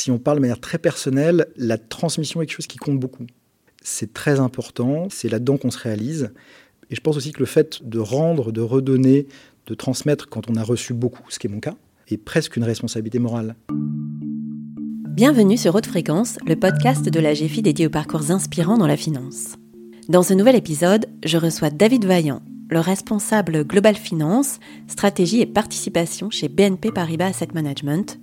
si on parle de manière très personnelle, la transmission est quelque chose qui compte beaucoup. C'est très important, c'est là-dedans qu'on se réalise. Et je pense aussi que le fait de rendre, de redonner, de transmettre quand on a reçu beaucoup, ce qui est mon cas, est presque une responsabilité morale. Bienvenue sur Haute Fréquence, le podcast de la GFI dédié aux parcours inspirants dans la finance. Dans ce nouvel épisode, je reçois David Vaillant, le responsable Global Finance, Stratégie et Participation chez BNP Paribas Asset Management,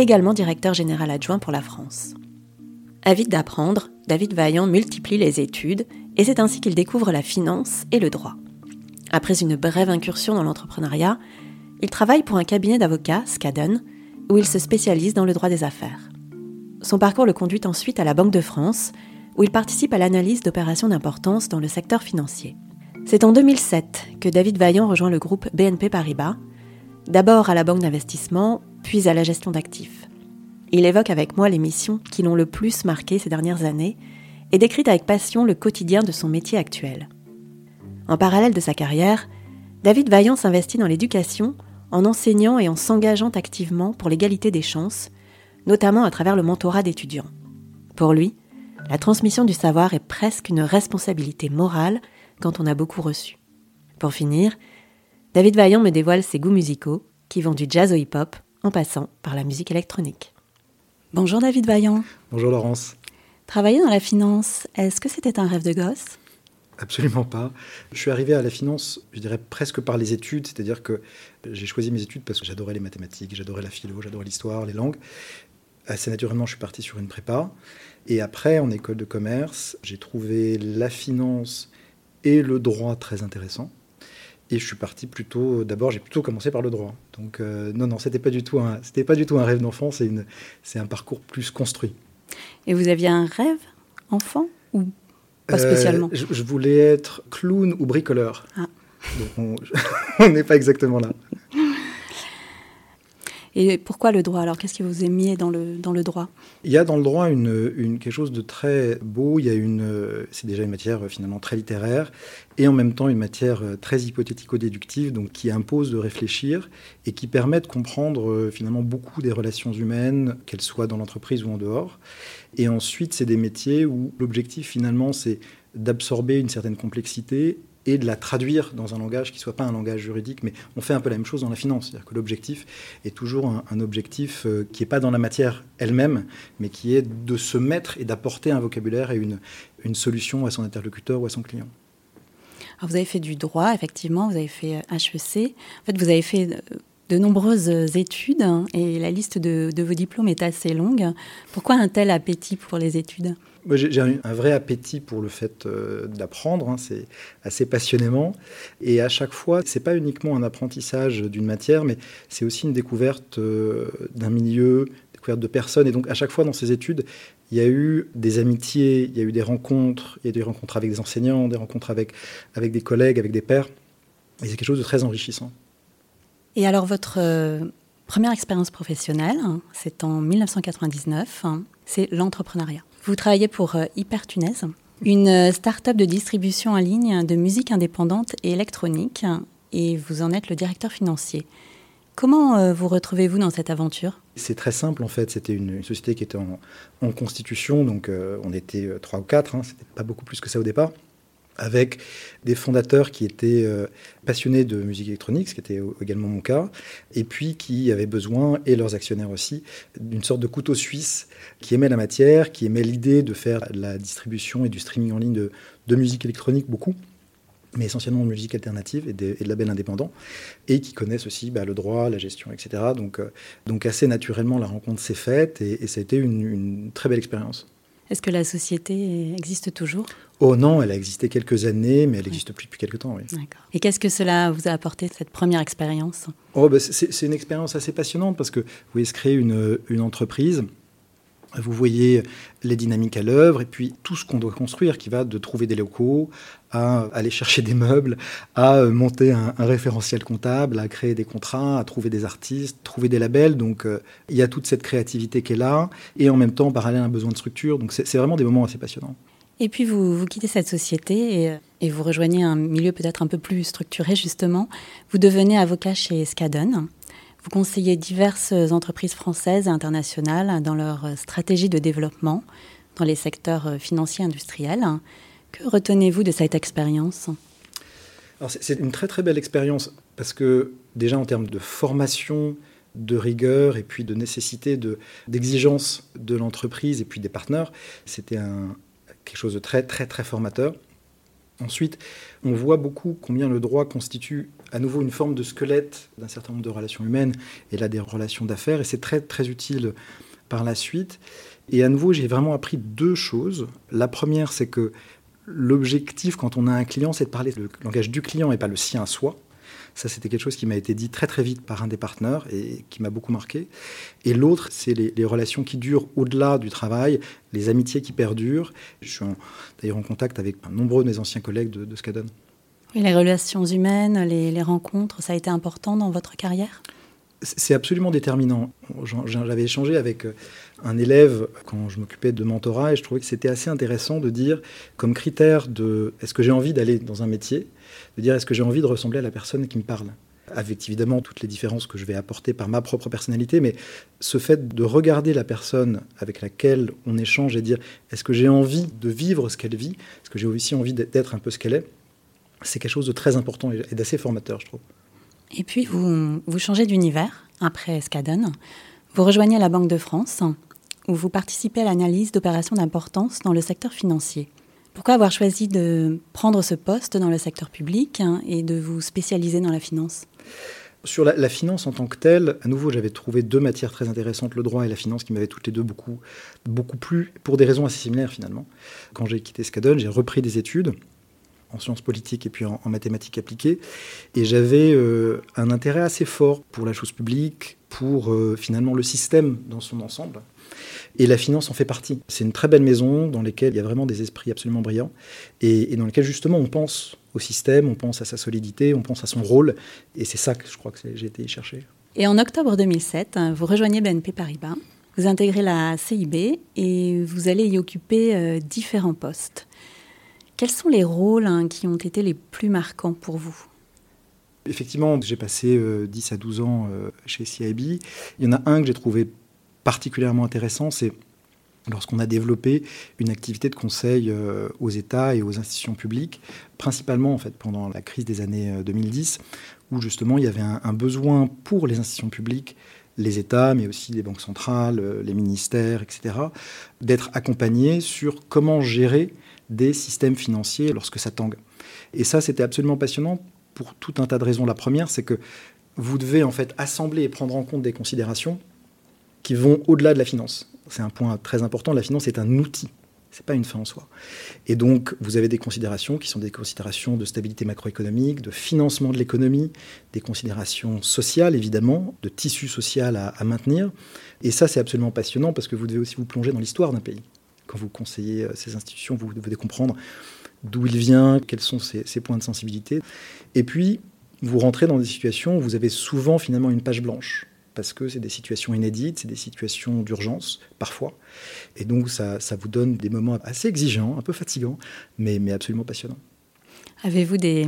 également directeur général adjoint pour la France. Avide d'apprendre, David Vaillant multiplie les études et c'est ainsi qu'il découvre la finance et le droit. Après une brève incursion dans l'entrepreneuriat, il travaille pour un cabinet d'avocats, Skadden, où il se spécialise dans le droit des affaires. Son parcours le conduit ensuite à la Banque de France, où il participe à l'analyse d'opérations d'importance dans le secteur financier. C'est en 2007 que David Vaillant rejoint le groupe BNP Paribas, d'abord à la banque d'investissement, puis à la gestion d'actifs. Il évoque avec moi les missions qui l'ont le plus marqué ces dernières années et décrit avec passion le quotidien de son métier actuel. En parallèle de sa carrière, David Vaillant s'investit dans l'éducation en enseignant et en s'engageant activement pour l'égalité des chances, notamment à travers le mentorat d'étudiants. Pour lui, la transmission du savoir est presque une responsabilité morale quand on a beaucoup reçu. Pour finir, David Vaillant me dévoile ses goûts musicaux, qui vont du jazz au hip-hop en passant par la musique électronique. Bonjour David Vaillant. Bonjour Laurence. Travailler dans la finance, est-ce que c'était un rêve de gosse? Absolument pas. Je suis arrivé à la finance, je dirais presque par les études, c'est-à-dire que j'ai choisi mes études parce que j'adorais les mathématiques, j'adorais la philo, j'adorais l'histoire, les langues. Assez naturellement, je suis parti sur une prépa. Et après, en école de commerce, j'ai trouvé la finance et le droit très intéressant. Et je suis parti plutôt. D'abord, j'ai plutôt commencé par le droit. Donc, euh, non, non, c'était pas du tout un, c'était pas du tout un rêve d'enfant. C'est une, c'est un parcours plus construit. Et vous aviez un rêve enfant ou pas euh, spécialement je, voulais être clown ou bricoleur. Ah. Donc on n'est pas exactement là. Et pourquoi le droit? Alors, qu'est-ce qui vous aimiez dans le, dans le droit? Il y a dans le droit une, quelque chose de très beau. Il y a une, c'est déjà une matière finalement très littéraire et en même temps une matière très hypothético-déductive, donc qui impose de réfléchir et qui permet de comprendre euh, finalement beaucoup des relations humaines, qu'elles soient dans l'entreprise ou en dehors. Et ensuite, c'est des métiers où l'objectif finalement, c'est d'absorber une certaine complexité et de la traduire dans un langage qui ne soit pas un langage juridique, mais on fait un peu la même chose dans la finance. C'est-à-dire que l'objectif est toujours un, objectif euh, qui n'est pas dans la matière elle-même, mais qui est de se mettre et d'apporter un vocabulaire et une, une solution à son interlocuteur ou à son client. Alors vous avez fait du droit, effectivement, vous avez fait HEC. Euh, en fait, vous avez fait euh, de nombreuses études hein, et la liste de, vos diplômes est assez longue. Pourquoi un tel appétit pour les études? J'ai un vrai appétit pour le fait euh, d'apprendre, hein, c'est assez passionnément. Et à chaque fois, c'est pas uniquement un apprentissage d'une matière, mais c'est aussi une découverte euh, d'un milieu, découverte de personnes. Et donc à chaque fois dans ces études, il y a eu des amitiés, il y a eu des rencontres, il y a eu des rencontres avec des enseignants, des rencontres avec, avec des collègues, avec des pairs. Et c'est quelque chose de très enrichissant. Et alors votre euh, première expérience professionnelle, hein, c'est en 1999, hein, c'est l'entrepreneuriat. Vous travaillez pour euh, Hypertunes, une euh, start-up de distribution en ligne de musique indépendante et électronique, et vous en êtes le directeur financier. Comment vous retrouvez-vous dans cette aventure? C'est très simple en fait. C'était une, société qui était en, constitution, donc on était trois ou quatre, hein, c'était pas beaucoup plus que ça au départ avec des fondateurs qui étaient euh, passionnés de musique électronique, ce qui était également mon cas, et puis qui avaient besoin, et leurs actionnaires aussi, d'une sorte de couteau suisse qui aimait la matière, qui aimait l'idée de faire la distribution et du streaming en ligne de, musique électronique beaucoup mais essentiellement de musique alternative et de, labels indépendants, et qui connaissent aussi bah, le droit, la gestion, etc. Donc, euh, donc assez naturellement, la rencontre s'est faite, et, ça a été une très belle expérience. Est-ce que la société existe toujours? Oh non, elle a existé quelques années, mais elle n'existe plus depuis quelques temps. Oui. Et qu'est-ce que cela vous a apporté, cette première expérience? Oh, bah, C'est une expérience assez passionnante parce que vous voyez se créer une, une entreprise vous voyez les dynamiques à l'œuvre et puis tout ce qu'on doit construire qui va de trouver des locaux à aller chercher des meubles, à euh, monter un, référentiel comptable, à créer des contrats, à trouver des artistes, trouver des labels. Donc euh, il y a toute cette créativité qui est là et en même temps parallèle un besoin de structure. Donc c'est vraiment des moments assez passionnants. Et puis vous, quittez cette société et, et vous rejoignez un milieu peut-être un peu plus structuré justement. Vous devenez avocat chez Skadden. Vous conseillez diverses entreprises françaises et internationales dans leur stratégie de développement dans les secteurs financiers et industriels. Que retenez-vous de cette expérience? C'est une très très belle expérience parce que déjà en termes de formation, de rigueur et puis de nécessité d'exigence de, l'entreprise et puis des partenaires, c'était quelque chose de très très très formateur. Ensuite, on voit beaucoup combien le droit constitue à nouveau une forme de squelette d'un certain nombre de relations humaines et là des relations d'affaires et c'est très très utile par la suite. Et à nouveau, j'ai vraiment appris deux choses. La première, c'est que l'objectif quand on a un client, c'est de parler le langage du client et pas le sien à soi. Ça, c'était quelque chose qui m'a été dit très très vite par un des partenaires et qui m'a beaucoup marqué. Et l'autre, c'est les, relations qui durent au-delà du travail, les amitiés qui perdurent. Je suis d'ailleurs en contact avec nombreux de mes anciens collègues de, de Scadon. les relations humaines, les rencontres, ça a été important dans votre carrière? C'est absolument déterminant. J'avais échangé avec euh, un élève quand je m'occupais de mentorat et je trouvais que c'était assez intéressant de dire, comme critère de est-ce que j'ai envie d'aller dans un métier, de dire est-ce que j'ai envie de ressembler à la personne qui me parle? Avec évidemment toutes les différences que je vais apporter par ma propre personnalité, mais ce fait de regarder la personne avec laquelle on échange et dire est-ce que j'ai envie de vivre ce qu'elle vit, est-ce que j'ai aussi envie d'être un peu ce qu'elle est, c'est quelque chose de très important et d'assez formateur, je trouve. Et puis, vous, vous changez d'univers après Scadon. Vous rejoignez la Banque de France, où vous participez à l'analyse d'opérations d'importance dans le secteur financier. Pourquoi avoir choisi de prendre ce poste dans le secteur public et de vous spécialiser dans la finance? Sur la, finance en tant que telle, à nouveau, j'avais trouvé deux matières très intéressantes, le droit et la finance, qui m'avaient toutes les deux beaucoup, beaucoup plu, pour des raisons assez similaires finalement. Quand j'ai quitté Scadon, j'ai repris des études en sciences politiques et puis en, mathématiques appliquées. Et j'avais euh, un intérêt assez fort pour la chose publique, pour euh, finalement le système dans son ensemble. Et la finance en fait partie. C'est une très belle maison dans laquelle il y a vraiment des esprits absolument brillants et, dans laquelle justement on pense au système, on pense à sa solidité, on pense à son rôle. Et c'est ça que je crois que j'ai été chercher. Et en octobre 2007, vous rejoignez BNP Paribas, vous intégrez la CIB et vous allez y occuper euh, différents postes. Quels sont les rôles hein, qui ont été les plus marquants pour vous? Effectivement, j'ai passé 10 euh, à 12 ans euh, chez CIB. Il y en a un que j'ai trouvé particulièrement intéressant, c'est lorsqu'on a développé une activité de conseil euh, aux États et aux institutions publiques, principalement en fait pendant la crise des années 2010, où justement il y avait un, besoin pour les institutions publiques les États, mais aussi les banques centrales, les ministères, etc., d'être accompagnés sur comment gérer des systèmes financiers lorsque ça tangue. Et ça, c'était absolument passionnant pour tout un tas de raisons. La première, c'est que vous devez en fait assembler et prendre en compte des considérations qui vont au-delà de la finance. C'est un point très important. La finance est un outil. C'est pas une fin en soi. Et donc, vous avez des considérations qui sont des considérations de stabilité macroéconomique, de financement de l'économie, des considérations sociales, évidemment, de tissu social à, maintenir. Et ça, c'est absolument passionnant parce que vous devez aussi vous plonger dans l'histoire d'un pays quand vous conseillez euh, ces institutions, vous devez comprendre d'où il vient, quels sont ses, points de sensibilité. Et puis, vous rentrez dans des situations où vous avez souvent finalement une page blanche, parce que c'est des situations inédites, c'est des situations d'urgence, parfois. Et donc, ça, ça, vous donne des moments assez exigeants, un peu fatigants, mais, mais absolument passionnants. Avez-vous des,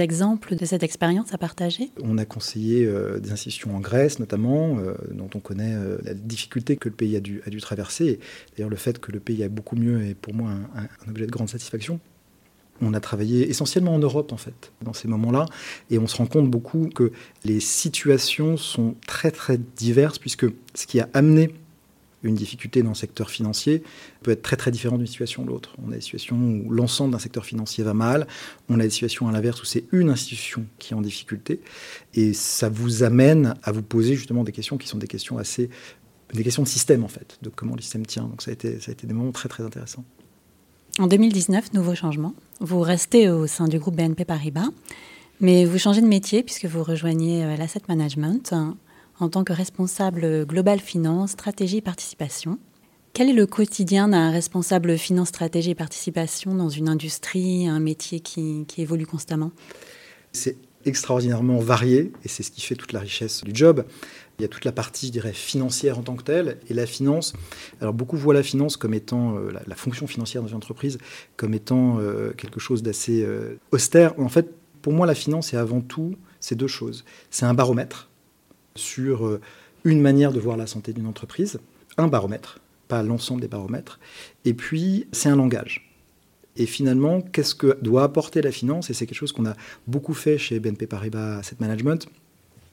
exemples de cette expérience à partager? On a conseillé euh, des institutions en Grèce notamment, euh, dont on connaît euh, la difficulté que le pays a dû, a dû traverser. D'ailleurs, le fait que le pays a beaucoup mieux est pour moi un, objet de grande satisfaction. On a travaillé essentiellement en Europe, en fait, dans ces moments-là, et on se rend compte beaucoup que les situations sont très, très diverses, puisque ce qui a amené une difficulté dans le secteur financier peut être très très différent d'une situation de l'autre. On a des situations où l'ensemble d'un secteur financier va mal, on a des situations à l'inverse où c'est une institution qui est en difficulté, et ça vous amène à vous poser justement des questions qui sont des questions assez des questions de système en fait, de comment le système tient. Donc ça a été, ça a été des moments très très intéressants. En 2019, nouveau changement. Vous restez au sein du groupe BNP Paribas, mais vous changez de métier puisque vous rejoignez euh, l'asset management en tant que responsable global finance, stratégie et participation. Quel est le quotidien d'un responsable finance, stratégie et participation dans une industrie, un métier qui, évolue constamment? Extraordinairement varié et c'est ce qui fait toute la richesse du job. Il y a toute la partie, je dirais, financière en tant que telle et la finance. Alors beaucoup voient la finance comme étant, euh, la, fonction financière dans une entreprise, comme étant euh, quelque chose d'assez euh, austère. En fait, pour moi, la finance est avant tout ces deux choses. C'est un baromètre sur une manière de voir la santé d'une entreprise, un baromètre, pas l'ensemble des baromètres, et puis c'est un langage. Et finalement, qu'est-ce que doit apporter la finance? Et c'est quelque chose qu'on a beaucoup fait chez BNP Paribas Asset Management,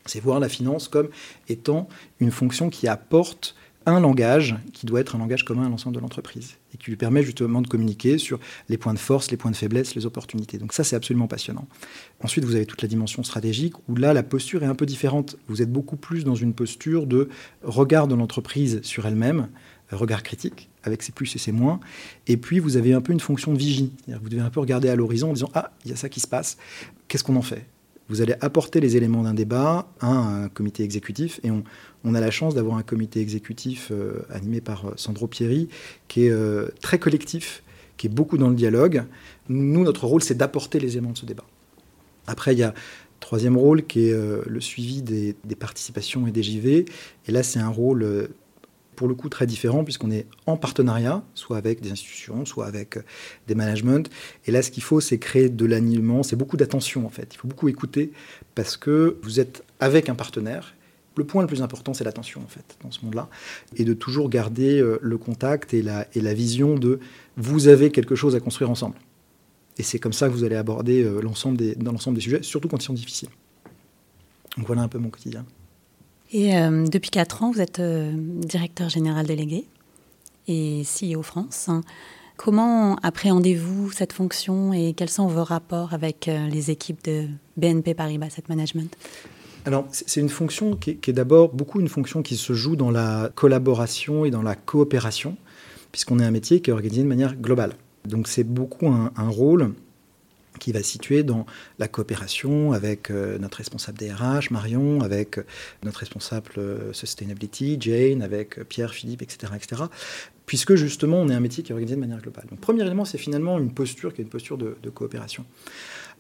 c'est voir la finance comme étant une fonction qui apporte un langage qui doit être un langage commun à l'ensemble de l'entreprise et qui lui permet justement de communiquer sur les points de force, les points de faiblesse, les opportunités. Donc ça, c'est absolument passionnant. Ensuite, vous avez toute la dimension stratégique où là, la posture est un peu différente. Vous êtes beaucoup plus dans une posture de regard de l'entreprise sur elle-même, regard critique, avec ses plus et ses moins. Et puis, vous avez un peu une fonction de vigie. Vous devez un peu regarder à l'horizon en disant Ah, il y a ça qui se passe. Qu'est-ce qu'on en fait? Vous allez apporter les éléments d'un débat à un comité exécutif. Et on, a la chance d'avoir un comité exécutif euh, animé par euh, Sandro Pieri, qui est euh, très collectif, qui est beaucoup dans le dialogue. Nous, notre rôle, c'est d'apporter les éléments de ce débat. Après, il y a troisième rôle qui est le suivi des, des, participations et des JV. Et là, c'est un rôle pour le coup très différent puisqu'on est en partenariat, soit avec des institutions, soit avec euh, des managements. Et là, ce qu'il faut, c'est créer de l'animement, c'est beaucoup d'attention en fait. Il faut beaucoup écouter parce que vous êtes avec un partenaire. Le point le plus important, c'est l'attention en fait dans ce monde-là, et de toujours garder euh, le contact et la, et la vision de vous avez quelque chose à construire ensemble. Et c'est comme ça que vous allez aborder euh, l'ensemble des, dans l'ensemble des sujets, surtout quand ils sont difficiles. Donc voilà un peu mon quotidien. Et euh, depuis 4 ans, vous êtes euh, directeur général délégué et CEO France. Comment appréhendez-vous cette fonction et quels sont vos rapports avec euh, les équipes de BNP Paribas Asset Management? Alors, c'est une fonction qui est, d'abord beaucoup une fonction qui se joue dans la collaboration et dans la coopération, puisqu'on est un métier qui est organisé de manière globale. Donc, c'est beaucoup un, un rôle qui va situer dans la coopération avec euh, notre responsable DRH, Marion, avec euh, notre responsable euh, Sustainability, Jane, avec Pierre, Philippe, etc., etc. Puisque justement, on est un métier qui est organisé de manière globale. Donc, premier élément, c'est finalement une posture qui est une posture de, coopération.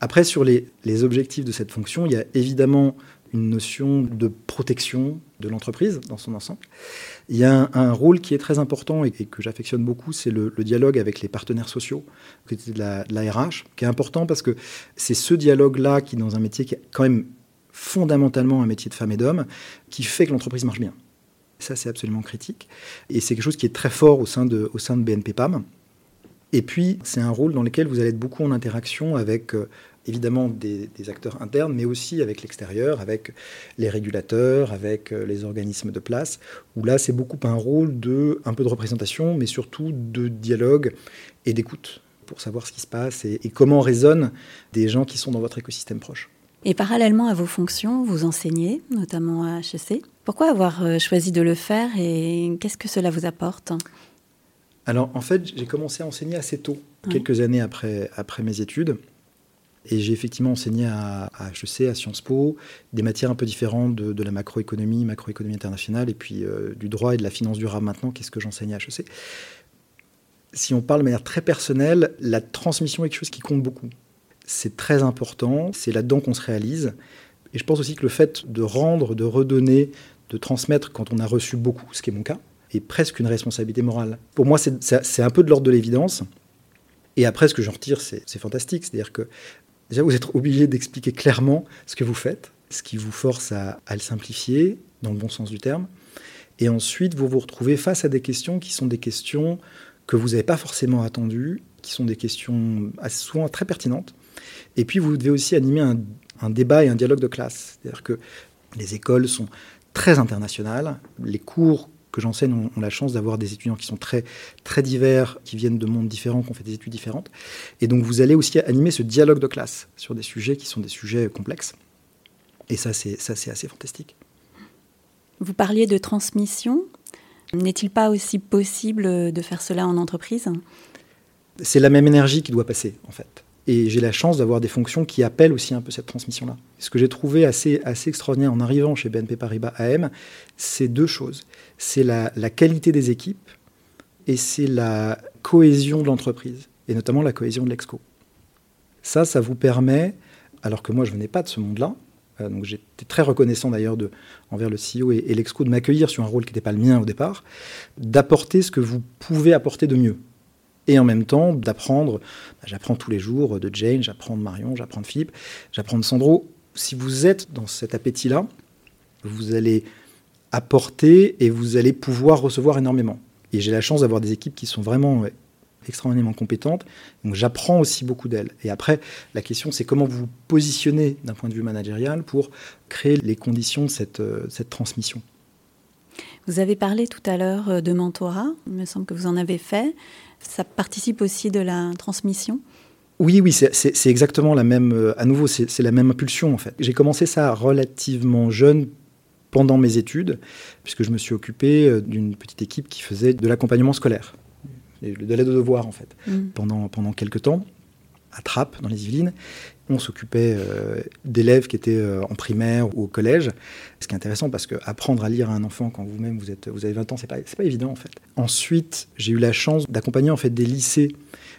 Après, sur les, objectifs de cette fonction, il y a évidemment une notion de protection de l'entreprise dans son ensemble. Il y a un, rôle qui est très important et, que j'affectionne beaucoup, c'est le, dialogue avec les partenaires sociaux, côté de de la RH, qui est important parce que c'est ce dialogue-là qui, dans un métier qui est quand même fondamentalement un métier de femme et d'homme, qui fait que l'entreprise marche bien. Ça, c'est absolument critique. Et c'est quelque chose qui est très fort au sein de, au sein de BNP PAM. Et puis, c'est un rôle dans lequel vous allez être beaucoup en interaction avec euh, évidemment des, acteurs internes, mais aussi avec l'extérieur, avec les régulateurs, avec euh, les organismes de place, où là c'est beaucoup un rôle de un peu de représentation, mais surtout de dialogue et d'écoute pour savoir ce qui se passe et, comment résonnent des gens qui sont dans votre écosystème proche. Et parallèlement à vos fonctions, vous enseignez, notamment à HEC. Pourquoi avoir euh, choisi de le faire et qu'est-ce que cela vous apporte? Alors en fait, j'ai commencé à enseigner assez tôt, quelques années après, après mes études. Et j'ai effectivement enseigné à, HEC, à Sciences Po, des matières un peu différentes de, la macroéconomie, macroéconomie internationale, et puis euh, du droit et de la finance durable maintenant. Qu'est-ce que j'enseigne à HEC Si on parle de manière très personnelle, la transmission est quelque chose qui compte beaucoup. C'est très important, c'est là-dedans qu'on se réalise. Et je pense aussi que le fait de rendre, de redonner, de transmettre quand on a reçu beaucoup, ce qui est mon cas, est presque une responsabilité morale. Pour moi, c'est un peu de l'ordre de l'évidence. Et après, ce que j'en retire, c'est fantastique. C'est-à-dire que Déjà, vous êtes obligé d'expliquer clairement ce que vous faites, ce qui vous force à, le simplifier, dans le bon sens du terme. Et ensuite, vous vous retrouvez face à des questions qui sont des questions que vous n'avez pas forcément attendues, qui sont des questions souvent très pertinentes. Et puis, vous devez aussi animer un, un débat et un dialogue de classe. C'est-à-dire que les écoles sont très internationales. Les cours que j'enseigne ont, la chance d'avoir des étudiants qui sont très, très divers, qui viennent de mondes différents, qui ont fait des études différentes. Et donc vous allez aussi animer ce dialogue de classe sur des sujets qui sont des sujets complexes. Et ça, c'est, ça, c'est assez fantastique. Vous parliez de transmission. N'est-il pas aussi possible de faire cela en entreprise? C'est la même énergie qui doit passer, en fait. Et j'ai la chance d'avoir des fonctions qui appellent aussi un peu cette transmission-là. Ce que j'ai trouvé assez, assez extraordinaire en arrivant chez BNP Paribas AM, c'est deux choses. C'est la, qualité des équipes et c'est la cohésion de l'entreprise, et notamment la cohésion de l'exco. Ça, ça vous permet, alors que moi je venais pas de ce monde-là, euh, donc j'étais très reconnaissant d'ailleurs envers le CEO et l'exco de m'accueillir sur un rôle qui n'était pas le mien au départ, d'apporter ce que vous pouvez apporter de mieux et en même temps d'apprendre. Bah, j'apprends tous les jours de Jane, j'apprends de Marion, j'apprends de Philippe, j'apprends de Sandro. Si vous êtes dans cet appétit-là, vous allez apporter et vous allez pouvoir recevoir énormément. Et j'ai la chance d'avoir des équipes qui sont vraiment extraordinairement compétentes. Donc j'apprends aussi beaucoup d'elles. Et après, la question, c'est comment vous vous positionnez d'un point de vue managérial pour créer les conditions de cette, euh, cette transmission. Vous avez parlé tout à l'heure euh, de mentorat. Il me semble que vous en avez fait. Ça participe aussi de la transmission oui, oui, c'est exactement la même. Euh, à nouveau, c'est la même impulsion en fait. J'ai commencé ça relativement jeune pendant mes études, puisque je me suis occupé d'une petite équipe qui faisait de l'accompagnement scolaire de l'aide aux devoirs en fait, mm. pendant, pendant quelques temps, à Trappes, dans les Yvelines. On s'occupait euh, d'élèves qui étaient euh, en primaire ou au collège, ce qui est intéressant parce que apprendre à lire à un enfant quand vous-même vous, êtes, vous avez 20 ans, c'est pas, pas évident en fait. Ensuite, j'ai eu la chance d'accompagner en fait des lycées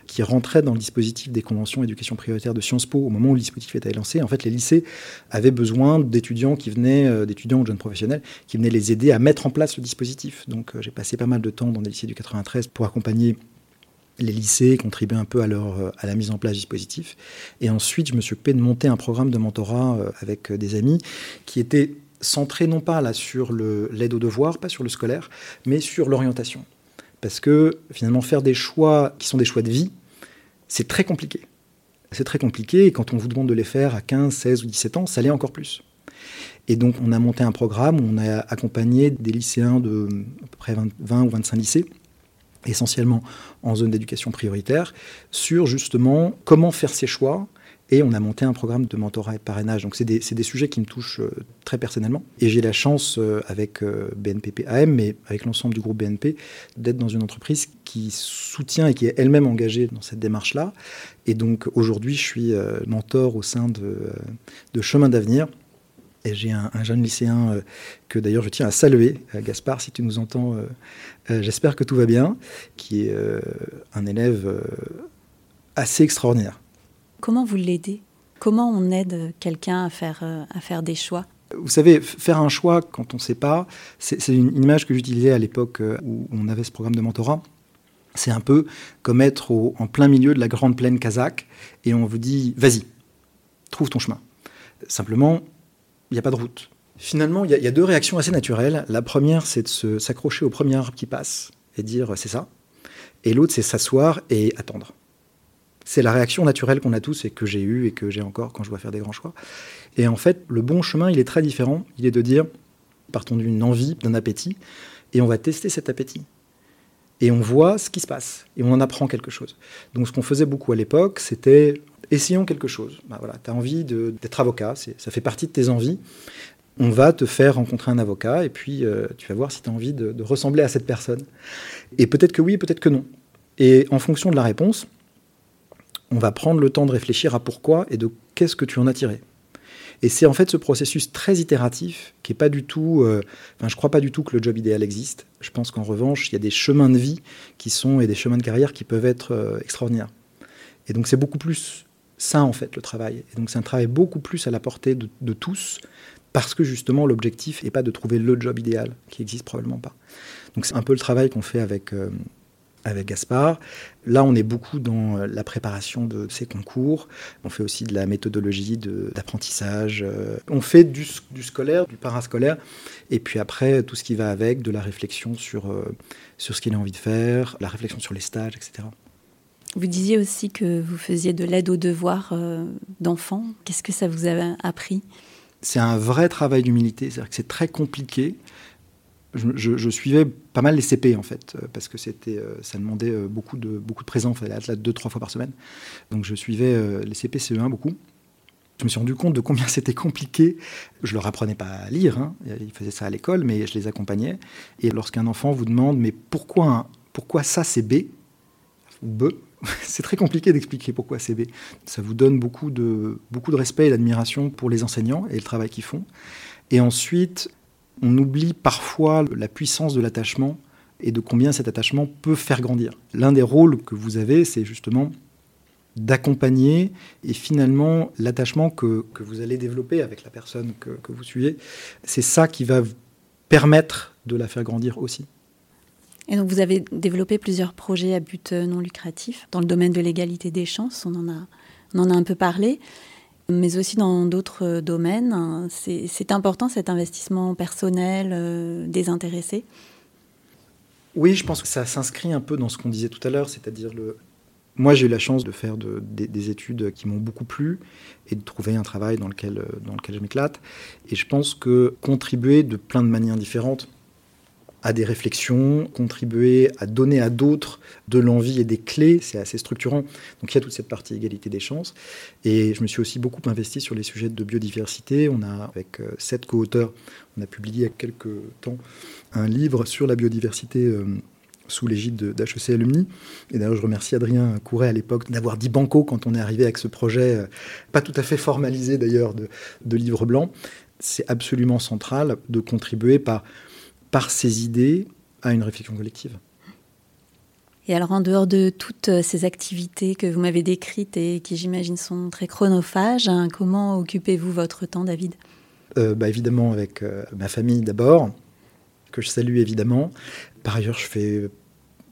qui rentraient dans le dispositif des conventions éducation prioritaire de Sciences Po au moment où le dispositif était lancé. En fait, les lycées avaient besoin d'étudiants qui venaient, euh, d'étudiants ou de jeunes professionnels, qui venaient les aider à mettre en place le dispositif. Donc, j'ai passé pas mal de temps dans des lycées du 93 pour accompagner les lycées, contribuer un peu à, leur, euh, la mise en place du dispositif. Et ensuite, je me suis occupé de monter un programme de mentorat avec des amis qui était centré non pas sur l'aide aux devoirs, pas sur le scolaire, mais sur l'orientation. Parce que finalement, faire des choix qui sont des choix de vie, c'est très compliqué. C'est très compliqué et quand on vous demande de les faire à 15, 16 ou 17 ans, ça l'est encore plus. Et donc, on a monté un programme où on a accompagné des lycéens de à peu près 20 ou 25 lycées, essentiellement en zone d'éducation prioritaire, sur justement comment faire ses choix et on a monté un programme de mentorat et parrainage. Donc, c'est des, des, sujets qui me touchent euh, très personnellement. Et j'ai la chance, euh, avec euh, BNPP-AM, mais avec l'ensemble du groupe BNP, d'être dans une entreprise qui soutient et qui est elle-même engagée dans cette démarche-là. Et donc, aujourd'hui, je suis mentor au sein de, de Chemin d'avenir. Et j'ai un, jeune lycéen que d'ailleurs je tiens à saluer, Gaspard, si tu nous entends, j'espère que tout va bien, qui est un élève assez extraordinaire Comment vous l'aidez? Comment on aide quelqu'un à faire, euh, à faire des choix? Vous savez, faire un choix quand on ne sait pas, c'est une image que j'utilisais à l'époque euh, où on avait ce programme de mentorat. C'est un peu comme être en plein milieu de la grande plaine kazakh et on vous dit vas-y, trouve ton chemin. Simplement, il n'y a pas de route. Finalement, il y, y, a deux réactions assez naturelles. La première, c'est de s'accrocher au premier arbre qui passe et dire c'est ça. Et l'autre, c'est s'asseoir et attendre. C'est la réaction naturelle qu'on a tous et que j'ai eue et que j'ai encore quand je dois faire des grands choix. Et en fait, le bon chemin, il est très différent. Il est de dire, partons d'une envie, d'un appétit, et on va tester cet appétit. Et on voit ce qui se passe, et on en apprend quelque chose. Donc ce qu'on faisait beaucoup à l'époque, c'était essayons quelque chose. Ben voilà, tu as envie d'être avocat, ça fait partie de tes envies. On va te faire rencontrer un avocat, et puis euh, tu vas voir si tu as envie de ressembler à cette personne. Et peut-être que oui, peut-être que non. Et en fonction de la réponse, on va prendre le temps de réfléchir à pourquoi et de qu'est-ce que tu en as tiré. Et c'est en fait ce processus très itératif qui est pas du tout. Euh, enfin, je crois pas du tout que le job idéal existe. Je pense qu'en revanche, il y a des chemins de vie qui sont et des chemins de carrière qui peuvent être euh, extraordinaires. Et donc c'est beaucoup plus ça en fait le travail. Et donc c'est un travail beaucoup plus à la portée de, tous parce que justement l'objectif n'est pas de trouver le job idéal qui existe probablement pas. Donc c'est un peu le travail qu'on fait avec euh, avec Gaspard. Là, on est beaucoup dans euh, la préparation de ces concours. On fait aussi de la méthodologie d'apprentissage. Euh, on fait du, scolaire, du parascolaire, et puis après, tout ce qui va avec, de la réflexion sur, euh, sur ce qu'il a envie de faire, la réflexion sur les stages, etc. Vous disiez aussi que vous faisiez de l'aide aux devoirs d'enfants. Qu'est-ce que ça vous a appris? C'est un vrai travail d'humilité, c'est-à-dire que c'est très compliqué je, suivais pas mal les CP en fait, euh, parce que c'était, euh, ça demandait euh, beaucoup de, beaucoup de présence, il fallait être là deux, trois fois par semaine. Donc je suivais les CP CE1 beaucoup. Je me suis rendu compte de combien c'était compliqué. Je leur apprenais pas à lire, hein. ils faisaient ça à l'école, mais je les accompagnais. Et lorsqu'un enfant vous demande, mais pourquoi, pourquoi ça c'est B ou B? C'est très compliqué d'expliquer pourquoi c'est B. Ça vous donne beaucoup de, beaucoup de respect et d'admiration pour les enseignants et le travail qu'ils font. Et ensuite, on oublie parfois la puissance de l'attachement et de combien cet attachement peut faire grandir. L'un des rôles que vous avez, c'est justement d'accompagner et finalement l'attachement que, vous allez développer avec la personne que, vous suivez, c'est ça qui va permettre de la faire grandir aussi. Et donc vous avez développé plusieurs projets à but non lucratif dans le domaine de l'égalité des chances, on en a un peu parlé. Mais aussi dans d'autres domaines. C'est important cet investissement personnel, euh, désintéressé Oui, je pense que ça s'inscrit un peu dans ce qu'on disait tout à l'heure, c'est-à-dire le, moi, j'ai eu la chance de faire des, études qui m'ont beaucoup plu et de trouver un travail dans lequel, dans lequel je m'éclate. Et je pense que contribuer de plein de manières différentes à des réflexions, contribuer à donner à d'autres de l'envie et des clés, c'est assez structurant. Donc il y a toute cette partie égalité des chances. Et je me suis aussi beaucoup investi sur les sujets de biodiversité. On a, avec euh, sept co-auteurs, on a publié il y a quelques temps un livre sur la biodiversité. Euh, sous l'égide d'HEC Alumni. Et d'ailleurs, je remercie Adrien Couret à l'époque d'avoir dit banco quand on est arrivé avec ce projet, euh, pas tout à fait formalisé d'ailleurs, de, livre blanc. C'est absolument central de contribuer par, par ces idées à une réflexion collective. Et alors, en dehors de toutes ces activités que vous m'avez décrites et qui, j'imagine, sont très chronophages, hein, comment occupez-vous votre temps, David? Euh, bah, Évidemment, avec euh, ma famille d'abord, que je salue évidemment. Par ailleurs, je fais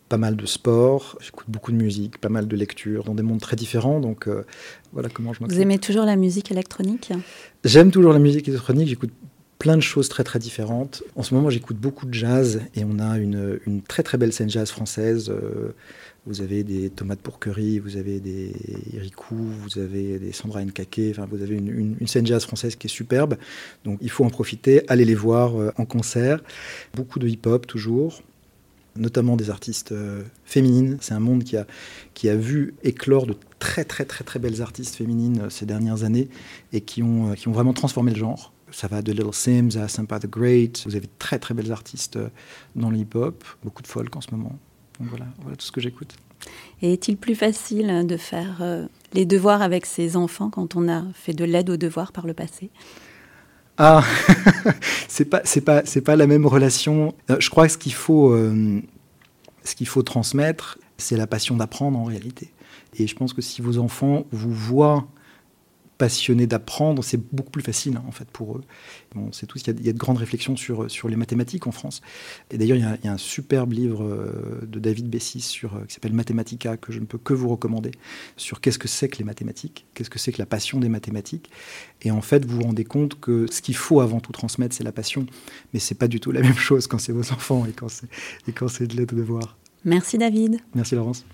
pas mal de sport, j'écoute beaucoup de musique, pas mal de lectures dans des mondes très différents. Donc euh, voilà comment je Vous aimez toujours la musique électronique? J'aime toujours la musique électronique, j'écoute plein de choses très très différentes. En ce moment, j'écoute beaucoup de jazz et on a une, très très belle scène jazz française. Euh, vous avez des tomates pourquerie, vous avez des Riku, vous avez des Sandra Nkake, enfin vous avez une, scène jazz française qui est superbe. Donc il faut en profiter, allez les voir euh, en concert. Beaucoup de hip-hop toujours notamment des artistes euh, féminines. C'est un monde qui a, qui a vu éclore de très très très très belles artistes féminines ces dernières années et qui ont, qui ont vraiment transformé le genre. Ça va de Little Sims à Sampa the Great. Vous avez de très très belles artistes dans le hip-hop, beaucoup de folk en ce moment. Donc voilà, voilà tout ce que j'écoute. Et est-il plus facile de faire les devoirs avec ses enfants quand on a fait de l'aide aux devoirs par le passé? Ah, c'est pas, c'est pas, c'est pas la même relation. Euh, je crois que ce qu'il faut, euh, ce qu'il faut transmettre, c'est la passion d'apprendre en réalité. Et je pense que si vos enfants vous voient passionnés d'apprendre, c'est beaucoup plus facile en fait pour eux. Bon, c'est tout. Il y, a, de grandes réflexions sur, sur les mathématiques en France. Et d'ailleurs, il, y a un superbe livre euh, de David Bessis sur, euh, qui s'appelle Mathematica, que je ne peux que vous recommander, sur qu'est-ce que c'est que les mathématiques, qu'est-ce que c'est que la passion des mathématiques. Et en fait, vous vous rendez compte que ce qu'il faut avant tout transmettre, c'est la passion. Mais c'est pas du tout la même chose quand c'est vos enfants et quand c'est, et quand c'est de l'aide de devoir. Merci David. Merci Laurence.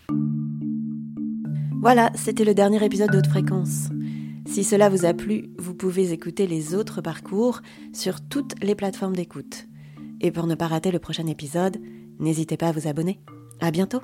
Voilà, c'était le dernier épisode d'Haute Fréquence. Si cela vous a plu, vous pouvez écouter les autres parcours sur toutes les plateformes d'écoute. Et pour ne pas rater le prochain épisode, n'hésitez pas à vous abonner. À bientôt!